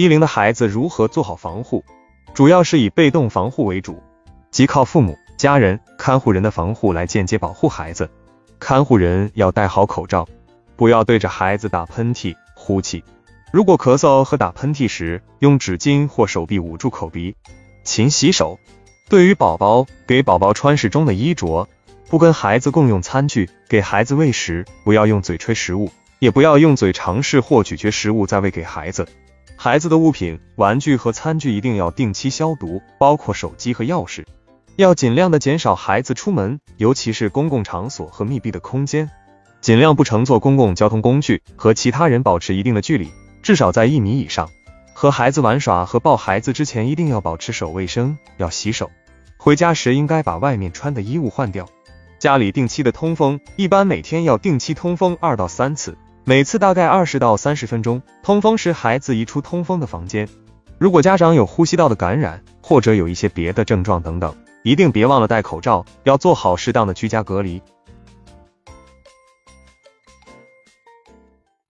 低龄的孩子如何做好防护？主要是以被动防护为主，即靠父母、家人、看护人的防护来间接保护孩子。看护人要戴好口罩，不要对着孩子打喷嚏、呼气。如果咳嗽和打喷嚏时，用纸巾或手臂捂住口鼻。勤洗手。对于宝宝，给宝宝穿适中的衣着，不跟孩子共用餐具，给孩子喂食，不要用嘴吹食物，也不要用嘴尝试或咀嚼食物再喂给孩子。孩子的物品、玩具和餐具一定要定期消毒，包括手机和钥匙。要尽量的减少孩子出门，尤其是公共场所和密闭的空间。尽量不乘坐公共交通工具，和其他人保持一定的距离，至少在一米以上。和孩子玩耍和抱孩子之前，一定要保持手卫生，要洗手。回家时应该把外面穿的衣物换掉。家里定期的通风，一般每天要定期通风二到三次。每次大概二十到三十分钟，通风时孩子移出通风的房间。如果家长有呼吸道的感染，或者有一些别的症状等等，一定别忘了戴口罩，要做好适当的居家隔离。